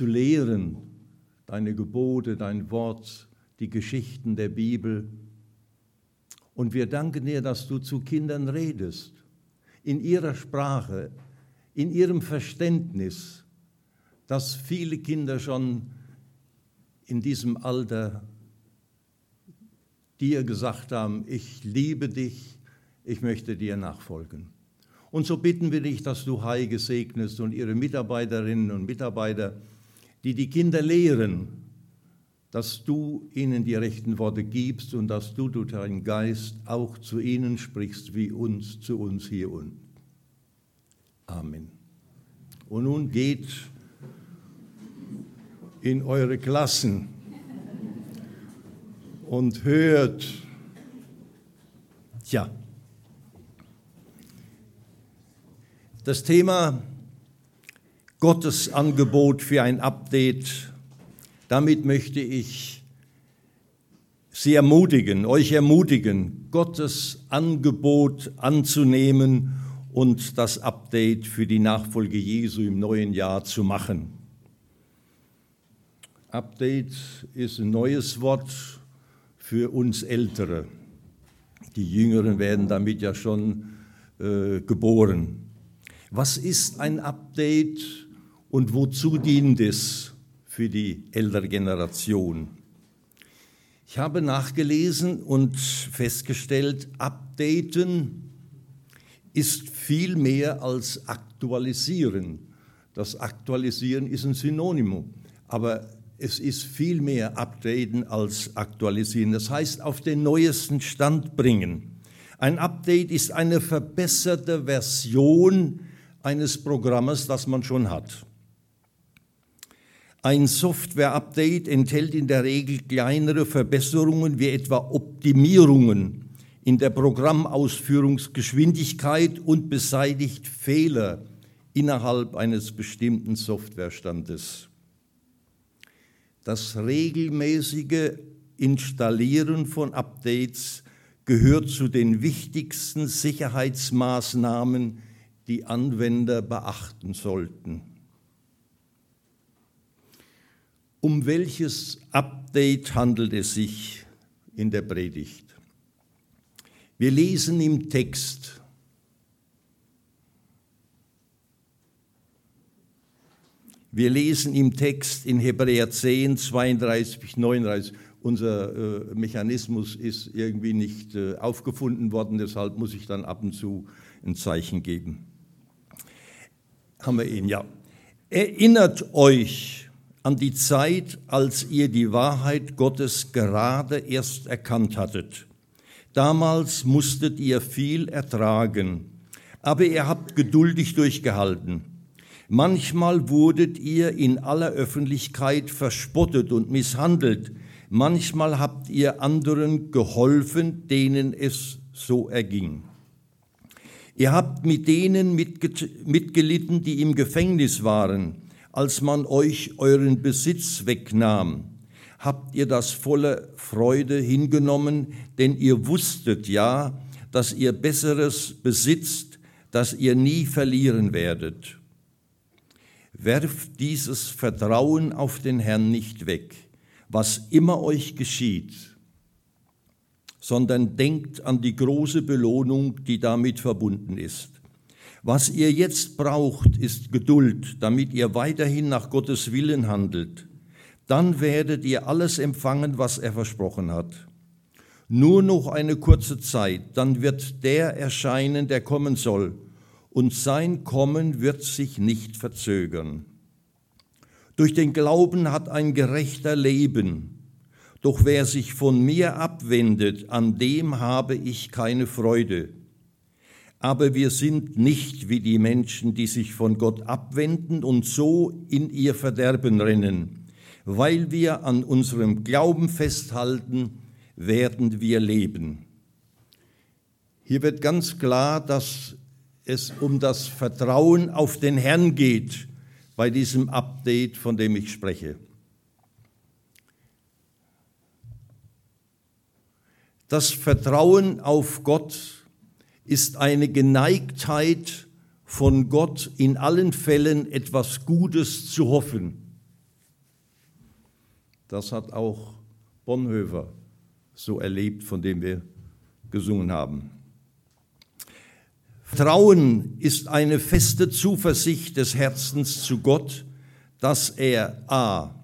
zu lehren, deine Gebote, dein Wort, die Geschichten der Bibel. Und wir danken dir, dass du zu Kindern redest, in ihrer Sprache, in ihrem Verständnis, dass viele Kinder schon in diesem Alter dir gesagt haben, ich liebe dich, ich möchte dir nachfolgen. Und so bitten wir dich, dass du Heige segnest und ihre Mitarbeiterinnen und Mitarbeiter, die die Kinder lehren, dass du ihnen die rechten Worte gibst und dass du durch deinen Geist auch zu ihnen sprichst, wie uns zu uns hier unten. Amen. Und nun geht in eure Klassen und hört, ja, das Thema Gottes Angebot für ein Update, damit möchte ich Sie ermutigen, euch ermutigen, Gottes Angebot anzunehmen und das Update für die Nachfolge Jesu im neuen Jahr zu machen. Update ist ein neues Wort für uns Ältere. Die Jüngeren werden damit ja schon äh, geboren. Was ist ein Update und wozu dient es für die ältere Generation? Ich habe nachgelesen und festgestellt, updaten ist viel mehr als aktualisieren. Das Aktualisieren ist ein Synonymum, aber es ist viel mehr updaten als aktualisieren. Das heißt, auf den neuesten Stand bringen. Ein Update ist eine verbesserte Version eines Programmes, das man schon hat. Ein Software-Update enthält in der Regel kleinere Verbesserungen wie etwa Optimierungen in der Programmausführungsgeschwindigkeit und beseitigt Fehler innerhalb eines bestimmten Softwarestandes. Das regelmäßige Installieren von Updates gehört zu den wichtigsten Sicherheitsmaßnahmen, die Anwender beachten sollten. Um welches Update handelt es sich in der Predigt? Wir lesen im Text, Wir lesen im Text in Hebräer 10, 32 39. Unser äh, Mechanismus ist irgendwie nicht äh, aufgefunden worden, deshalb muss ich dann ab und zu ein Zeichen geben. Haben wir ihn, ja. Erinnert euch an die Zeit, als ihr die Wahrheit Gottes gerade erst erkannt hattet. Damals musstet ihr viel ertragen, aber ihr habt geduldig durchgehalten. Manchmal wurdet ihr in aller Öffentlichkeit verspottet und misshandelt. Manchmal habt ihr anderen geholfen, denen es so erging. Ihr habt mit denen mitgelitten, die im Gefängnis waren, als man euch euren Besitz wegnahm. Habt ihr das voller Freude hingenommen, denn ihr wusstet ja, dass ihr Besseres besitzt, das ihr nie verlieren werdet. Werft dieses Vertrauen auf den Herrn nicht weg, was immer euch geschieht, sondern denkt an die große Belohnung, die damit verbunden ist. Was ihr jetzt braucht, ist Geduld, damit ihr weiterhin nach Gottes Willen handelt. Dann werdet ihr alles empfangen, was er versprochen hat. Nur noch eine kurze Zeit, dann wird der erscheinen, der kommen soll und sein Kommen wird sich nicht verzögern. Durch den Glauben hat ein Gerechter Leben, doch wer sich von mir abwendet, an dem habe ich keine Freude. Aber wir sind nicht wie die Menschen, die sich von Gott abwenden und so in ihr Verderben rennen. Weil wir an unserem Glauben festhalten, werden wir leben. Hier wird ganz klar, dass es um das Vertrauen auf den Herrn geht bei diesem Update, von dem ich spreche. Das Vertrauen auf Gott ist eine Geneigtheit von Gott in allen Fällen etwas Gutes zu hoffen. Das hat auch Bonhoeffer so erlebt, von dem wir gesungen haben. Vertrauen ist eine feste Zuversicht des Herzens zu Gott, dass er a.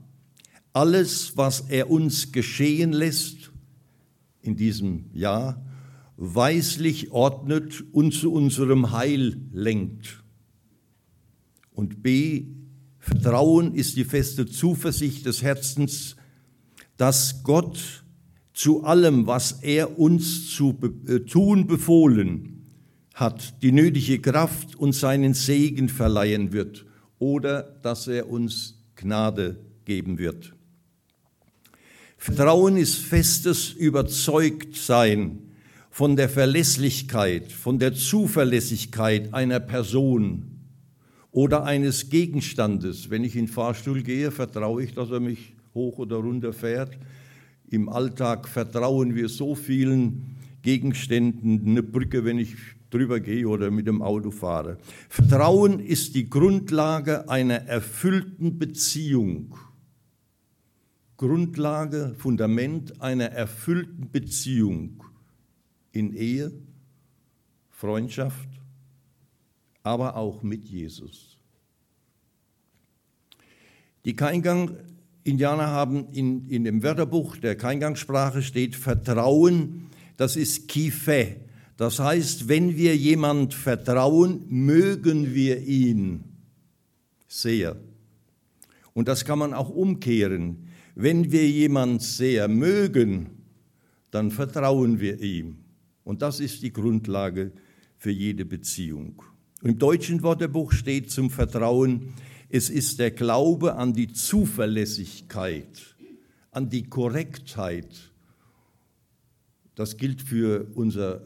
alles, was er uns geschehen lässt in diesem Jahr, weislich ordnet und zu unserem Heil lenkt. Und b. Vertrauen ist die feste Zuversicht des Herzens, dass Gott zu allem, was er uns zu äh, tun befohlen hat, die nötige Kraft und seinen Segen verleihen wird oder dass er uns Gnade geben wird. Vertrauen ist festes Überzeugtsein von der Verlässlichkeit, von der Zuverlässigkeit einer Person oder eines Gegenstandes. Wenn ich in den Fahrstuhl gehe, vertraue ich, dass er mich hoch oder runter fährt. Im Alltag vertrauen wir so vielen Gegenständen, eine Brücke, wenn ich drüber gehe oder mit dem Auto fahre. Vertrauen ist die Grundlage einer erfüllten Beziehung. Grundlage, Fundament einer erfüllten Beziehung in Ehe, Freundschaft, aber auch mit Jesus. Die Keingang Indianer haben in, in dem Wörterbuch der Keingangssprache steht Vertrauen, das ist Kife. Das heißt, wenn wir jemand vertrauen, mögen wir ihn sehr. Und das kann man auch umkehren. Wenn wir jemand sehr mögen, dann vertrauen wir ihm. Und das ist die Grundlage für jede Beziehung. Im deutschen Wörterbuch steht zum Vertrauen, es ist der Glaube an die Zuverlässigkeit, an die Korrektheit. Das gilt für unser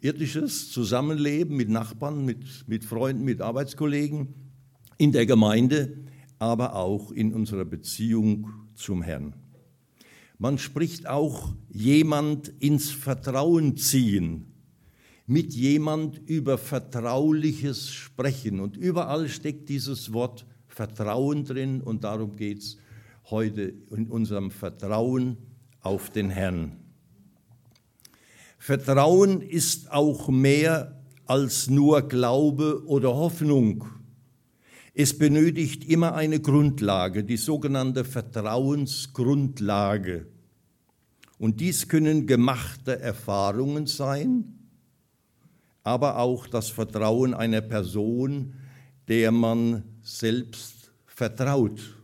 irdisches Zusammenleben mit Nachbarn, mit, mit Freunden, mit Arbeitskollegen, in der Gemeinde, aber auch in unserer Beziehung zum Herrn. Man spricht auch jemand ins Vertrauen ziehen, mit jemand über Vertrauliches sprechen. Und überall steckt dieses Wort Vertrauen drin und darum geht es heute in unserem Vertrauen auf den Herrn. Vertrauen ist auch mehr als nur Glaube oder Hoffnung. Es benötigt immer eine Grundlage, die sogenannte Vertrauensgrundlage. Und dies können gemachte Erfahrungen sein, aber auch das Vertrauen einer Person, der man selbst vertraut.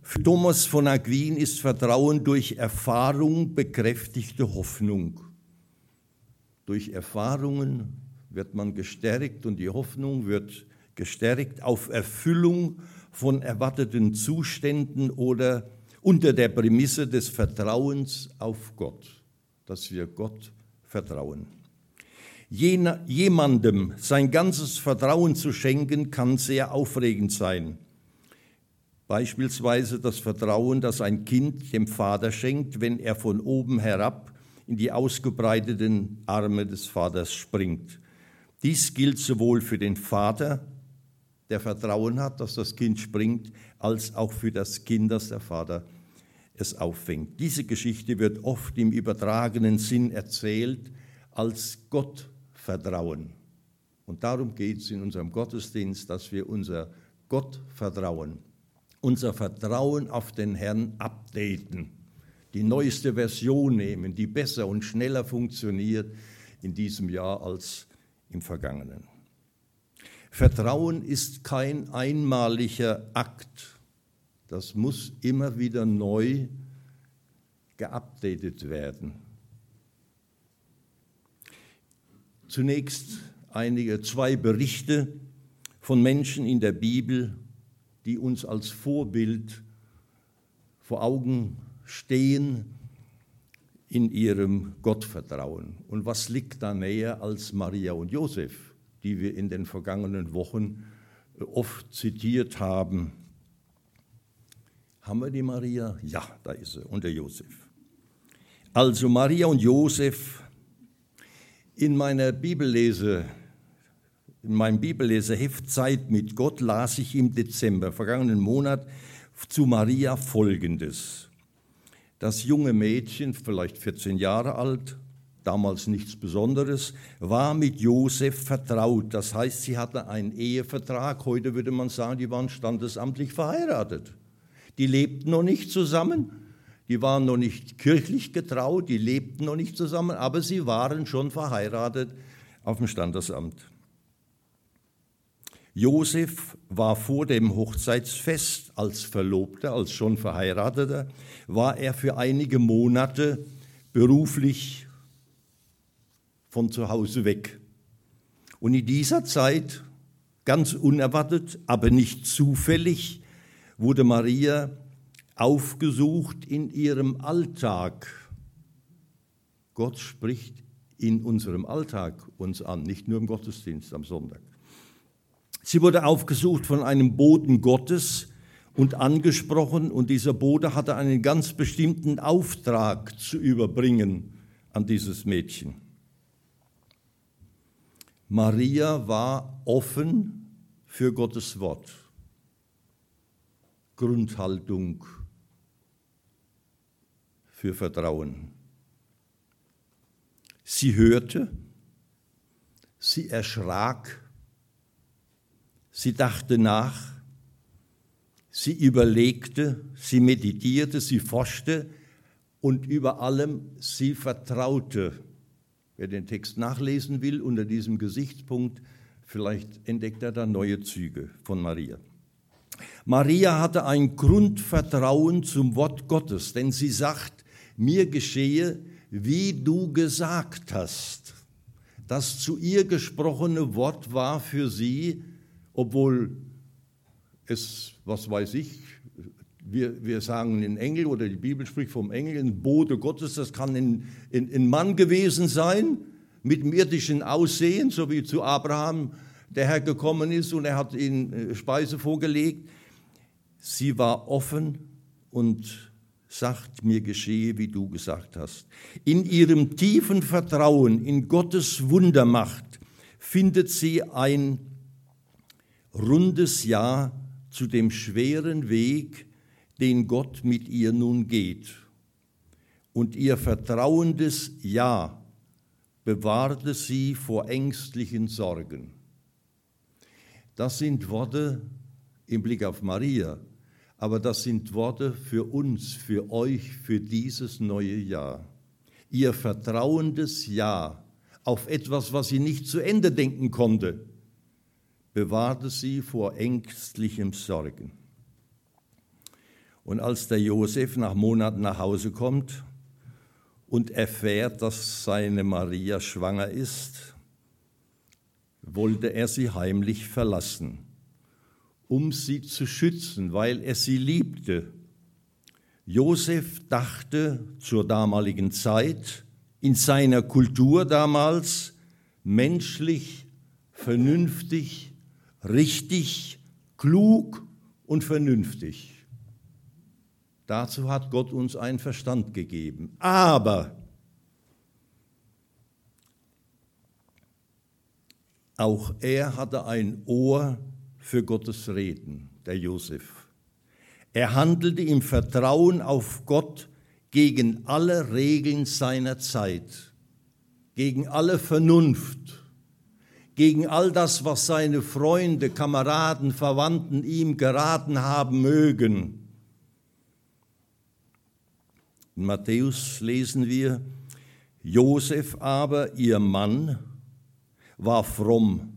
Für Thomas von Aquin ist Vertrauen durch Erfahrung bekräftigte Hoffnung. Durch Erfahrungen wird man gestärkt und die Hoffnung wird gestärkt auf Erfüllung von erwarteten Zuständen oder unter der Prämisse des Vertrauens auf Gott, dass wir Gott vertrauen. Jemandem sein ganzes Vertrauen zu schenken, kann sehr aufregend sein. Beispielsweise das Vertrauen, das ein Kind dem Vater schenkt, wenn er von oben herab in die ausgebreiteten Arme des Vaters springt. Dies gilt sowohl für den Vater, der Vertrauen hat, dass das Kind springt, als auch für das Kind, das der Vater es auffängt. Diese Geschichte wird oft im übertragenen Sinn erzählt als Gottvertrauen. Und darum geht es in unserem Gottesdienst, dass wir unser Gottvertrauen, unser Vertrauen auf den Herrn updaten, die neueste Version nehmen, die besser und schneller funktioniert in diesem Jahr als im vergangenen. Vertrauen ist kein einmaliger Akt das muss immer wieder neu geupdatet werden. Zunächst einige zwei Berichte von Menschen in der Bibel, die uns als Vorbild vor Augen stehen in ihrem Gottvertrauen. Und was liegt da näher als Maria und Josef, die wir in den vergangenen Wochen oft zitiert haben? Haben wir die Maria? Ja, da ist sie. Und der Josef. Also Maria und Josef. In meiner Bibellese, in meinem Bibelleseheft Zeit mit Gott las ich im Dezember, vergangenen Monat, zu Maria folgendes. Das junge Mädchen, vielleicht 14 Jahre alt, damals nichts Besonderes, war mit Josef vertraut. Das heißt, sie hatte einen Ehevertrag. Heute würde man sagen, die waren standesamtlich verheiratet. Die lebten noch nicht zusammen, die waren noch nicht kirchlich getraut, die lebten noch nicht zusammen, aber sie waren schon verheiratet auf dem Standesamt. Josef war vor dem Hochzeitsfest als Verlobter, als schon Verheirateter, war er für einige Monate beruflich von zu Hause weg. Und in dieser Zeit, ganz unerwartet, aber nicht zufällig, wurde Maria aufgesucht in ihrem Alltag. Gott spricht in unserem Alltag uns an, nicht nur im Gottesdienst am Sonntag. Sie wurde aufgesucht von einem Boten Gottes und angesprochen und dieser Bote hatte einen ganz bestimmten Auftrag zu überbringen an dieses Mädchen. Maria war offen für Gottes Wort. Grundhaltung für Vertrauen. Sie hörte, sie erschrak, sie dachte nach, sie überlegte, sie meditierte, sie forschte und über allem sie vertraute. Wer den Text nachlesen will unter diesem Gesichtspunkt, vielleicht entdeckt er da neue Züge von Maria. Maria hatte ein Grundvertrauen zum Wort Gottes, denn sie sagt, mir geschehe, wie du gesagt hast. Das zu ihr gesprochene Wort war für sie, obwohl es, was weiß ich, wir, wir sagen ein Engel oder die Bibel spricht vom Engel, ein Bote Gottes, das kann ein, ein, ein Mann gewesen sein mit dem irdischen Aussehen, so wie zu Abraham der Herr gekommen ist und er hat ihnen äh, Speise vorgelegt. Sie war offen und sagt, mir geschehe, wie du gesagt hast. In ihrem tiefen Vertrauen in Gottes Wundermacht findet sie ein rundes Ja zu dem schweren Weg, den Gott mit ihr nun geht. Und ihr vertrauendes Ja bewahrte sie vor ängstlichen Sorgen. Das sind Worte im Blick auf Maria, aber das sind Worte für uns, für euch, für dieses neue Jahr. Ihr vertrauendes Ja auf etwas, was sie nicht zu Ende denken konnte, bewahrte sie vor ängstlichem Sorgen. Und als der Josef nach Monaten nach Hause kommt und erfährt, dass seine Maria schwanger ist, wollte er sie heimlich verlassen um sie zu schützen, weil er sie liebte. Josef dachte zur damaligen Zeit, in seiner Kultur damals, menschlich, vernünftig, richtig, klug und vernünftig. Dazu hat Gott uns einen Verstand gegeben. Aber auch er hatte ein Ohr für Gottes Reden, der Josef. Er handelte im Vertrauen auf Gott gegen alle Regeln seiner Zeit, gegen alle Vernunft, gegen all das, was seine Freunde, Kameraden, Verwandten ihm geraten haben mögen. In Matthäus lesen wir, Josef aber, ihr Mann, war fromm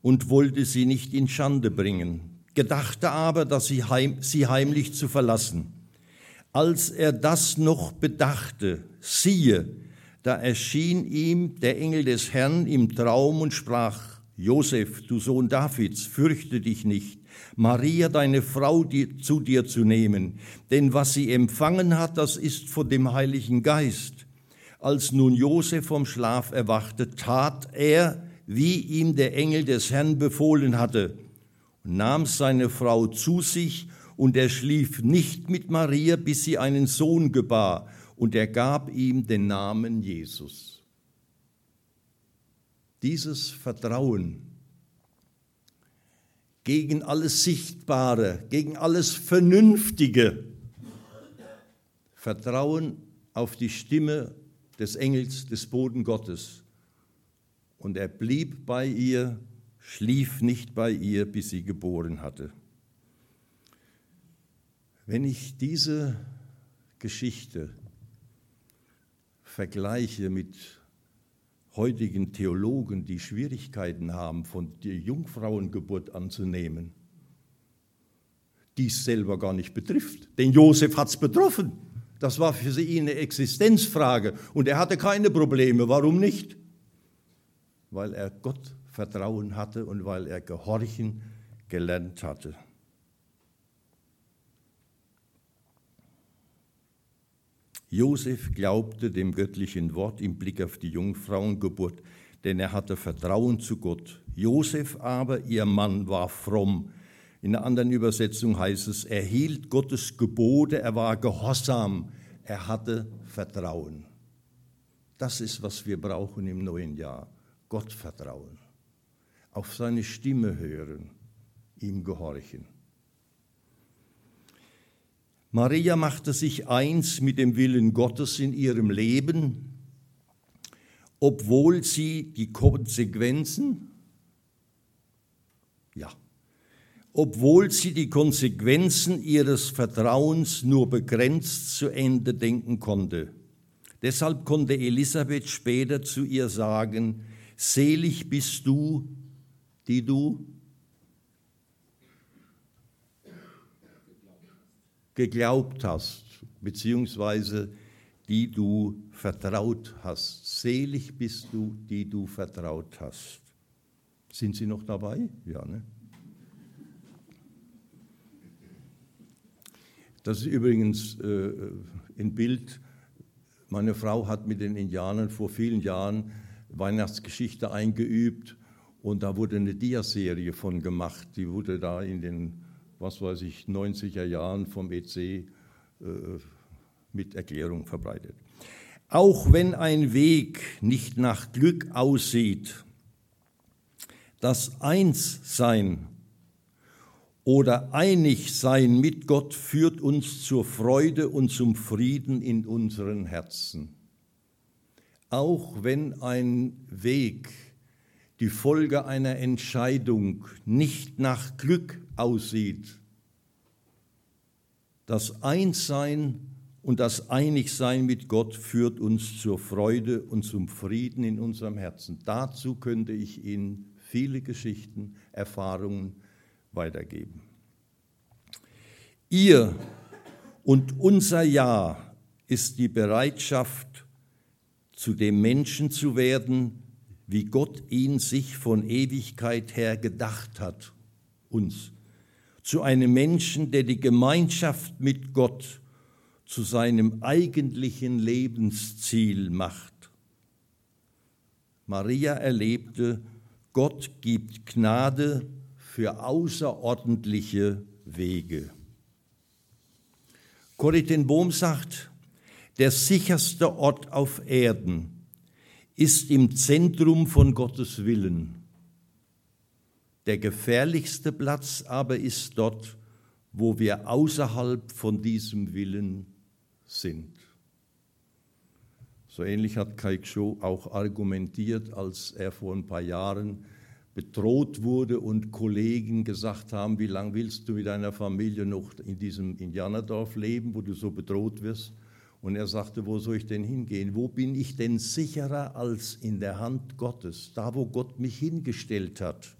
und wollte sie nicht in Schande bringen, gedachte aber, dass sie, heim, sie heimlich zu verlassen. Als er das noch bedachte, siehe, da erschien ihm der Engel des Herrn im Traum und sprach, Josef, du Sohn Davids, fürchte dich nicht, Maria, deine Frau, die, zu dir zu nehmen, denn was sie empfangen hat, das ist von dem Heiligen Geist. Als nun Josef vom Schlaf erwachte, tat er, wie ihm der Engel des Herrn befohlen hatte, und nahm seine Frau zu sich, und er schlief nicht mit Maria, bis sie einen Sohn gebar, und er gab ihm den Namen Jesus. Dieses Vertrauen gegen alles Sichtbare, gegen alles Vernünftige. Vertrauen auf die Stimme des Engels des Boden Gottes. Und er blieb bei ihr, schlief nicht bei ihr, bis sie geboren hatte. Wenn ich diese Geschichte vergleiche mit heutigen Theologen, die Schwierigkeiten haben, von der Jungfrauengeburt anzunehmen, die es selber gar nicht betrifft. Denn Josef hat es betroffen. Das war für sie eine Existenzfrage und er hatte keine Probleme. Warum nicht? Weil er Gott Vertrauen hatte und weil er Gehorchen gelernt hatte. Josef glaubte dem göttlichen Wort im Blick auf die Jungfrauengeburt, denn er hatte Vertrauen zu Gott. Josef aber, ihr Mann, war fromm. In einer anderen Übersetzung heißt es, er hielt Gottes Gebote, er war gehorsam, er hatte Vertrauen. Das ist, was wir brauchen im neuen Jahr. Gott vertrauen, auf seine Stimme hören, ihm gehorchen. Maria machte sich eins mit dem Willen Gottes in ihrem Leben, obwohl sie die Konsequenzen, ja, obwohl sie die Konsequenzen ihres Vertrauens nur begrenzt zu Ende denken konnte. Deshalb konnte Elisabeth später zu ihr sagen, selig bist du, die du geglaubt hast, beziehungsweise die du vertraut hast. Selig bist du, die du vertraut hast. Sind Sie noch dabei? Ja, ne? Das ist übrigens äh, ein Bild. Meine Frau hat mit den Indianern vor vielen Jahren Weihnachtsgeschichte eingeübt und da wurde eine Diaserie von gemacht. Die wurde da in den was weiß ich, 90er Jahren vom EC äh, mit Erklärung verbreitet. Auch wenn ein Weg nicht nach Glück aussieht, das Einssein oder Einigsein mit Gott führt uns zur Freude und zum Frieden in unseren Herzen. Auch wenn ein Weg, die Folge einer Entscheidung nicht nach Glück aussieht. Das Einssein und das Einigsein mit Gott führt uns zur Freude und zum Frieden in unserem Herzen. Dazu könnte ich Ihnen viele Geschichten, Erfahrungen weitergeben. Ihr und unser Ja ist die Bereitschaft, zu dem Menschen zu werden, wie Gott ihn sich von Ewigkeit her gedacht hat, uns zu einem Menschen, der die Gemeinschaft mit Gott zu seinem eigentlichen Lebensziel macht. Maria erlebte, Gott gibt Gnade für außerordentliche Wege. Corrie ten Bohm sagt, der sicherste Ort auf Erden ist im Zentrum von Gottes Willen. Der gefährlichste Platz aber ist dort, wo wir außerhalb von diesem Willen sind. So ähnlich hat Kai Cho auch argumentiert, als er vor ein paar Jahren bedroht wurde und Kollegen gesagt haben, wie lange willst du mit deiner Familie noch in diesem Indianerdorf leben, wo du so bedroht wirst? Und er sagte, wo soll ich denn hingehen? Wo bin ich denn sicherer als in der Hand Gottes, da wo Gott mich hingestellt hat?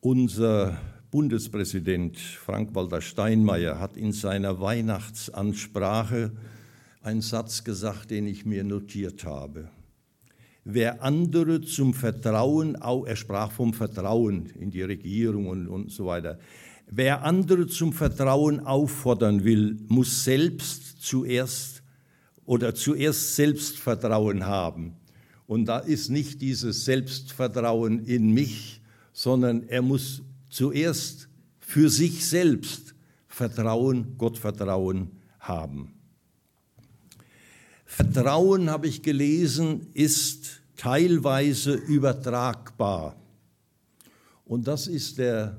Unser Bundespräsident Frank-Walter Steinmeier hat in seiner Weihnachtsansprache einen Satz gesagt, den ich mir notiert habe. Wer andere zum Vertrauen, er sprach vom Vertrauen in die Regierung und, und so weiter, wer andere zum Vertrauen auffordern will, muss selbst zuerst oder zuerst Selbstvertrauen haben. Und da ist nicht dieses Selbstvertrauen in mich, sondern er muss zuerst für sich selbst Vertrauen, Gottvertrauen haben. Vertrauen, habe ich gelesen, ist teilweise übertragbar. Und das ist der,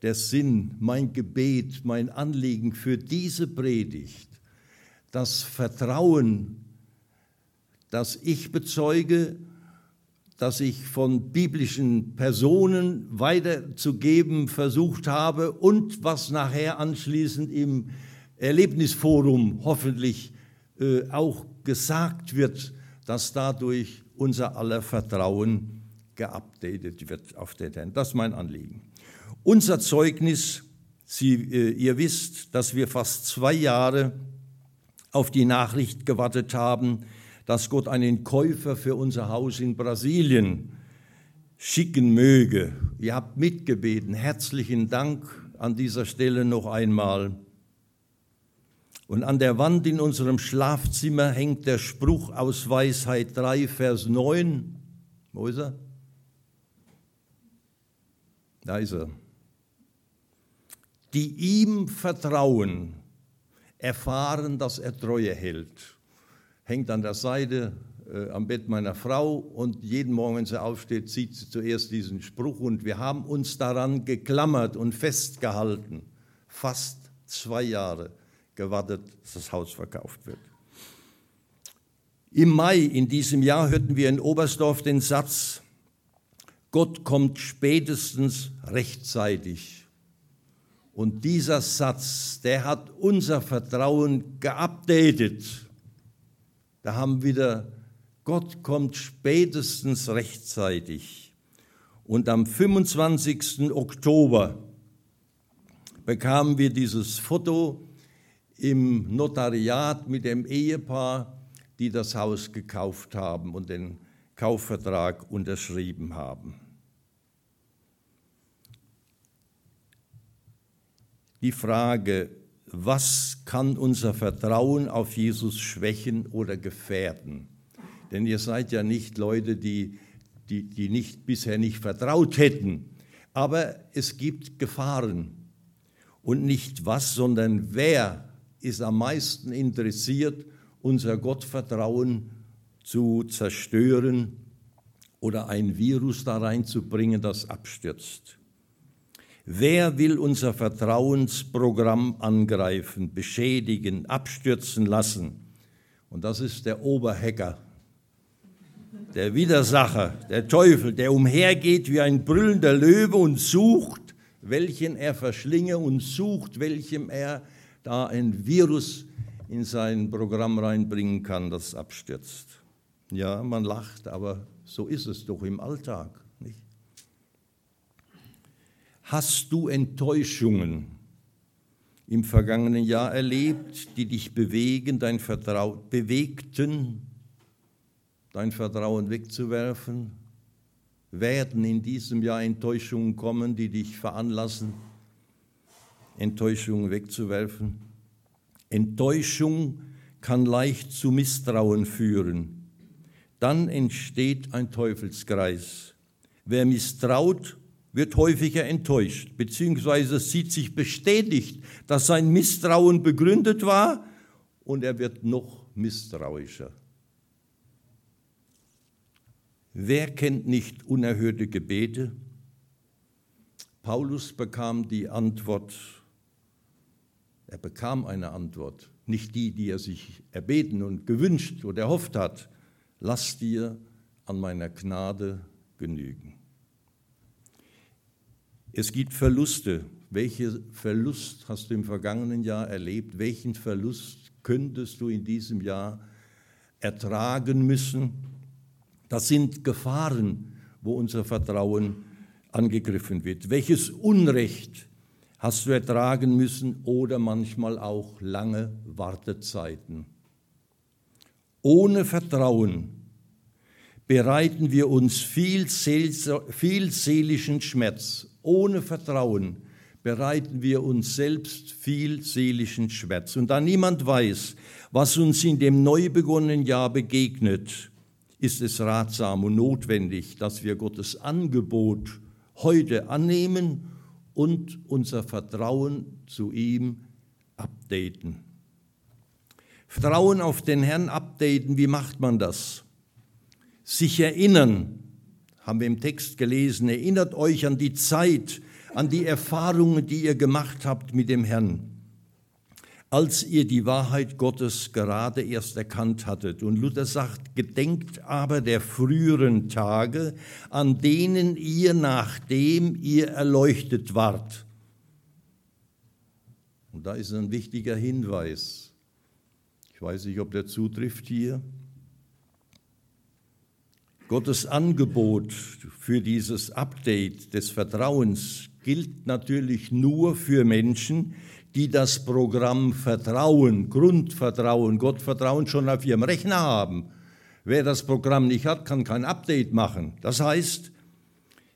der Sinn, mein Gebet, mein Anliegen für diese Predigt. Das Vertrauen, das ich bezeuge, das ich von biblischen Personen weiterzugeben versucht habe und was nachher anschließend im Erlebnisforum hoffentlich äh, auch gesagt wird, dass dadurch unser aller Vertrauen geupdatet wird auf der Ten. Das ist mein Anliegen. Unser Zeugnis, Sie, äh, ihr wisst, dass wir fast zwei Jahre auf die Nachricht gewartet haben, dass Gott einen Käufer für unser Haus in Brasilien schicken möge. Ihr habt mitgebeten. Herzlichen Dank an dieser Stelle noch einmal. Und an der Wand in unserem Schlafzimmer hängt der Spruch aus Weisheit 3, Vers 9. Wo ist er? Da ist er. Die ihm vertrauen, erfahren, dass er Treue hält. Hängt an der Seite äh, am Bett meiner Frau und jeden Morgen, wenn sie aufsteht, sieht sie zuerst diesen Spruch und wir haben uns daran geklammert und festgehalten. Fast zwei Jahre gewartet, dass das Haus verkauft wird. Im Mai in diesem Jahr hörten wir in Oberstdorf den Satz, Gott kommt spätestens rechtzeitig. Und dieser Satz, der hat unser Vertrauen geupdatet. Da haben wieder, Gott kommt spätestens rechtzeitig. Und am 25. Oktober bekamen wir dieses Foto im Notariat mit dem Ehepaar, die das Haus gekauft haben und den Kaufvertrag unterschrieben haben. Die Frage, was kann unser Vertrauen auf Jesus schwächen oder gefährden? Denn ihr seid ja nicht Leute, die, die, die nicht, bisher nicht vertraut hätten. Aber es gibt Gefahren. Und nicht was, sondern wer ist am meisten interessiert, unser Gottvertrauen zu zerstören oder ein Virus da reinzubringen, das abstürzt. Wer will unser Vertrauensprogramm angreifen, beschädigen, abstürzen lassen? Und das ist der Oberhacker, der Widersacher, der Teufel, der umhergeht wie ein brüllender Löwe und sucht, welchen er verschlinge und sucht, welchem er da ein Virus in sein Programm reinbringen kann, das abstürzt. Ja, man lacht, aber so ist es doch im Alltag. Hast du Enttäuschungen im vergangenen Jahr erlebt, die dich bewegen, dein Vertrauen, bewegten, dein Vertrauen wegzuwerfen? Werden in diesem Jahr Enttäuschungen kommen, die dich veranlassen, Enttäuschung wegzuwerfen. Enttäuschung kann leicht zu Misstrauen führen. Dann entsteht ein Teufelskreis. Wer misstraut, wird häufiger enttäuscht, beziehungsweise sieht sich bestätigt, dass sein Misstrauen begründet war und er wird noch misstrauischer. Wer kennt nicht unerhörte Gebete? Paulus bekam die Antwort, er bekam eine Antwort, nicht die, die er sich erbeten und gewünscht oder erhofft hat. Lass dir an meiner Gnade genügen. Es gibt Verluste. Welchen Verlust hast du im vergangenen Jahr erlebt? Welchen Verlust könntest du in diesem Jahr ertragen müssen? Das sind Gefahren, wo unser Vertrauen angegriffen wird. Welches Unrecht hast du ertragen müssen oder manchmal auch lange Wartezeiten. Ohne Vertrauen bereiten wir uns viel, seelischen Schmerz. Ohne Vertrauen bereiten wir uns selbst viel seelischen Schmerz. Und da niemand weiß, was uns in dem neu begonnenen Jahr begegnet, ist es ratsam und notwendig, dass wir Gottes Angebot heute annehmen und unser Vertrauen zu ihm updaten. Vertrauen auf den Herrn updaten, wie macht man das? sich erinnern, haben wir im Text gelesen, erinnert euch an die Zeit, an die Erfahrungen, die ihr gemacht habt mit dem Herrn, als ihr die Wahrheit Gottes gerade erst erkannt hattet. Und Luther sagt, gedenkt aber der früheren Tage, an denen ihr, nachdem ihr erleuchtet wart. Und da ist ein wichtiger Hinweis. Ich weiß nicht, ob der zutrifft hier. Gottes Angebot für dieses Update des Vertrauens gilt natürlich nur für Menschen, die das Programm Vertrauen, Grundvertrauen, Gottvertrauen schon auf ihrem Rechner haben. Wer das Programm nicht hat, kann kein Update machen. Das heißt,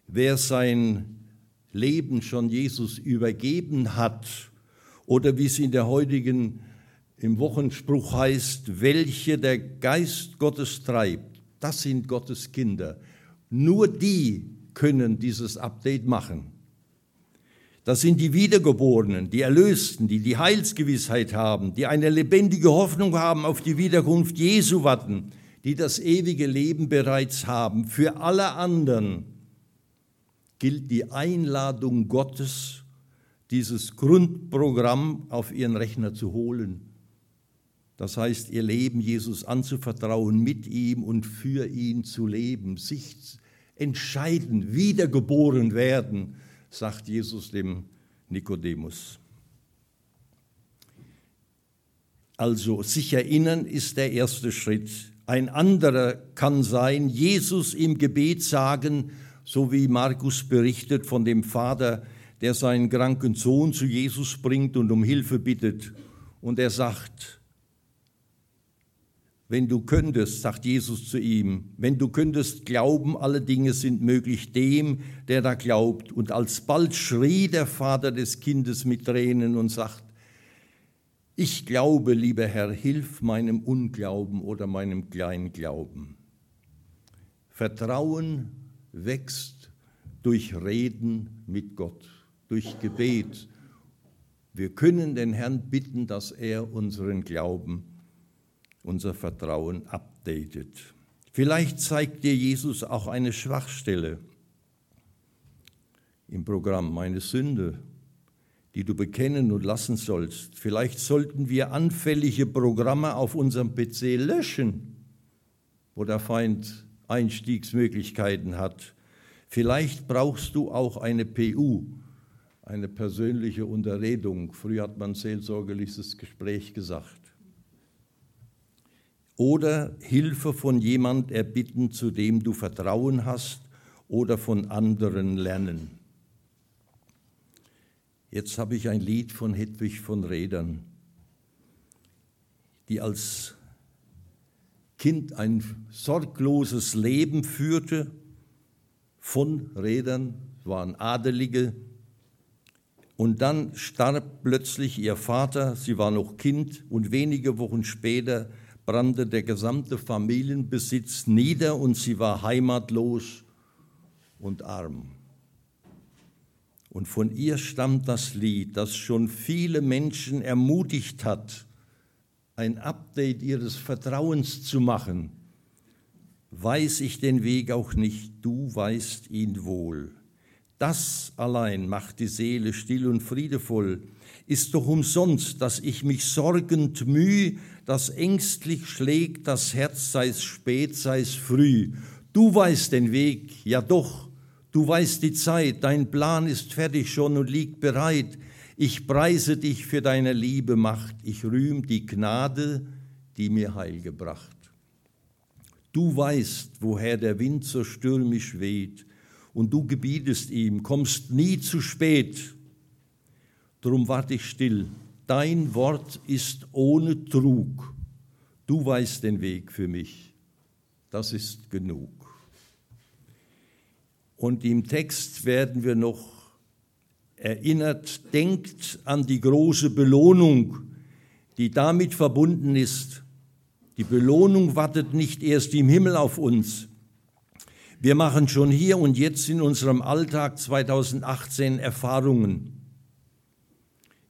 wer sein Leben schon Jesus übergeben hat oder wie es in der heutigen im Wochenspruch heißt, welche der Geist Gottes treibt, das sind Gottes Kinder. Nur die können dieses Update machen. Das sind die Wiedergeborenen, die Erlösten, die die Heilsgewissheit haben, die eine lebendige Hoffnung haben, auf die Wiederkunft Jesu warten, die das ewige Leben bereits haben. Für alle anderen gilt die Einladung Gottes, dieses Grundprogramm auf ihren Rechner zu holen. Das heißt, ihr Leben Jesus anzuvertrauen, mit ihm und für ihn zu leben, sich entscheiden, wiedergeboren werden sagt Jesus dem Nikodemus. Also sich erinnern ist der erste Schritt. Ein anderer kann sein, Jesus im Gebet sagen, so wie Markus berichtet von dem Vater, der seinen kranken Sohn zu Jesus bringt und um Hilfe bittet. Und er sagt, wenn du könntest, sagt Jesus zu ihm, wenn du könntest glauben, alle Dinge sind möglich dem, der da glaubt. Und alsbald schrie der Vater des Kindes mit Tränen und sagt, ich glaube, lieber Herr, hilf meinem Unglauben oder meinem Kleinglauben. Vertrauen wächst durch Reden mit Gott, durch Gebet. Wir können den Herrn bitten, dass er unseren Glauben unser Vertrauen updatet. Vielleicht zeigt dir Jesus auch eine Schwachstelle im Programm, eine Sünde, die du bekennen und lassen sollst. Vielleicht sollten wir anfällige Programme auf unserem PC löschen, wo der Feind Einstiegsmöglichkeiten hat. Vielleicht brauchst du auch eine PU, eine persönliche Unterredung. Früher hat man seelsorgerliches Gespräch gesagt oder Hilfe von jemand erbitten, zu dem du Vertrauen hast oder von anderen lernen. Jetzt habe ich ein Lied von Hedwig von Rädern, die als Kind ein sorgloses Leben führte. Von Rädern waren Adelige. Und dann starb plötzlich ihr Vater, sie war noch Kind, und wenige Wochen später brannte der gesamte Familienbesitz nieder und sie war heimatlos und arm. Und von ihr stammt das Lied, das schon viele Menschen ermutigt hat, ein Update ihres Vertrauens zu machen. Weiß ich den Weg auch nicht, du weißt ihn wohl. Das allein macht die Seele still und friedevoll. Ist doch umsonst, dass ich mich sorgend müh, das ängstlich schlägt das Herz, sei's spät, sei's früh. Du weißt den Weg, ja doch, du weißt die Zeit, dein Plan ist fertig schon und liegt bereit. Ich preise dich für deine Liebe Macht, ich rühm die Gnade, die mir Heil gebracht. Du weißt, woher der Wind so stürmisch weht, und du gebietest ihm, kommst nie zu spät. Drum warte ich still, Dein Wort ist ohne Trug. Du weißt den Weg für mich. Das ist genug. Und im Text werden wir noch erinnert, denkt an die große Belohnung, die damit verbunden ist. Die Belohnung wartet nicht erst im Himmel auf uns. Wir machen schon hier und jetzt in unserem Alltag 2018 Erfahrungen.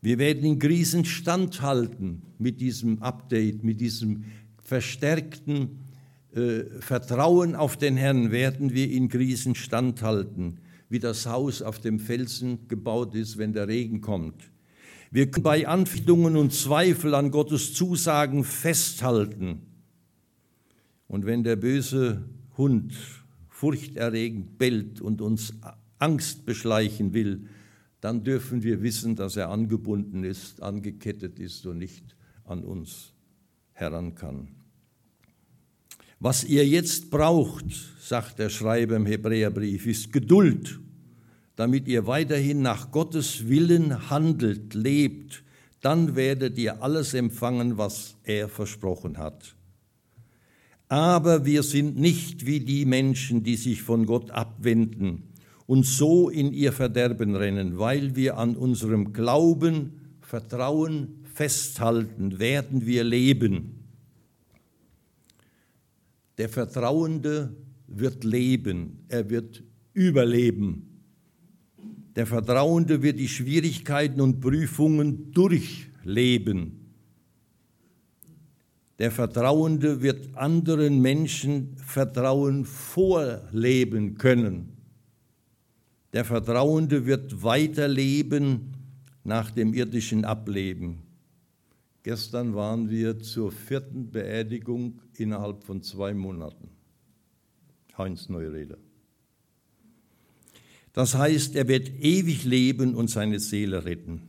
Wir werden in Krisen standhalten mit diesem Update, mit diesem verstärkten äh, vertrauen auf den Herrn, werden wir in Krisen standhalten, wie das Haus auf dem Felsen gebaut ist, wenn der Regen kommt. Wir können bei Anfechtungen und Zweifel an Gottes Zusagen festhalten. Und wenn der böse Hund furchterregend bellt und uns Angst beschleichen will, dann dürfen wir wissen, dass er angebunden ist, angekettet ist und nicht an uns heran kann. Was ihr jetzt braucht, sagt der Schreiber im Hebräerbrief, ist Geduld, damit ihr weiterhin nach Gottes Willen handelt, lebt. Dann werdet ihr alles empfangen, was er versprochen hat. Aber wir sind nicht wie die Menschen, die sich von Gott abwenden und so in ihr Verderben rennen, weil wir an unserem Glauben, Vertrauen festhalten, werden wir leben. Der Vertrauende wird leben, er wird überleben. Der Vertrauende wird die Schwierigkeiten und Prüfungen durchleben. Der Vertrauende wird anderen Menschen Vertrauen vorleben können. Der Vertrauende wird weiterleben nach dem irdischen Ableben. Gestern waren wir zur vierten Beerdigung innerhalb von zwei Monaten. Heinz Neureder. Das heißt, er wird ewig leben und seine Seele retten.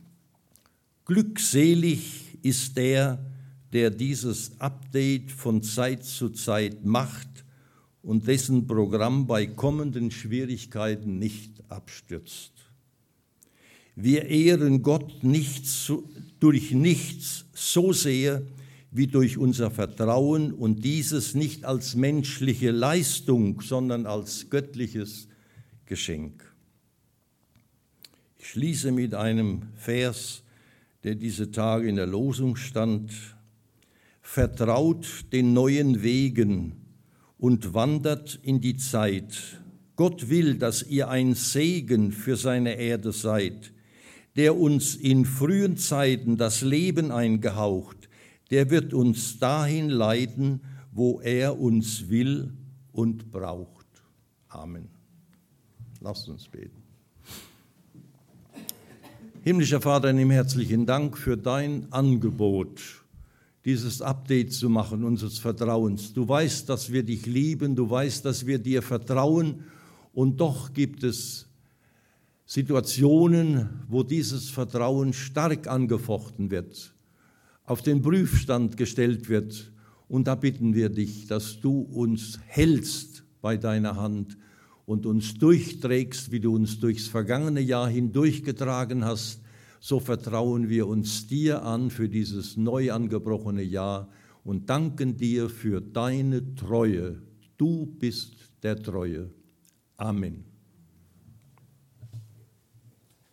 Glückselig ist der, der dieses Update von Zeit zu Zeit macht und dessen Programm bei kommenden Schwierigkeiten nicht abstürzt. Wir ehren Gott nicht so, durch nichts so sehr wie durch unser Vertrauen und dieses nicht als menschliche Leistung, sondern als göttliches Geschenk. Ich schließe mit einem Vers, der diese Tage in der Losung stand. Vertraut den neuen Wegen, und wandert in die Zeit. Gott will, dass ihr ein Segen für seine Erde seid, der uns in frühen Zeiten das Leben eingehaucht, der wird uns dahin leiten, wo er uns will und braucht. Amen. Lasst uns beten. Himmlischer Vater, nimm herzlichen Dank für dein Angebot dieses Update zu machen unseres Vertrauens. Du weißt, dass wir dich lieben, du weißt, dass wir dir vertrauen und doch gibt es Situationen, wo dieses Vertrauen stark angefochten wird, auf den Prüfstand gestellt wird. Und da bitten wir dich, dass du uns hältst bei deiner Hand und uns durchträgst, wie du uns durchs vergangene Jahr hindurchgetragen hast so vertrauen wir uns dir an für dieses neu angebrochene Jahr und danken dir für deine Treue. Du bist der Treue. Amen.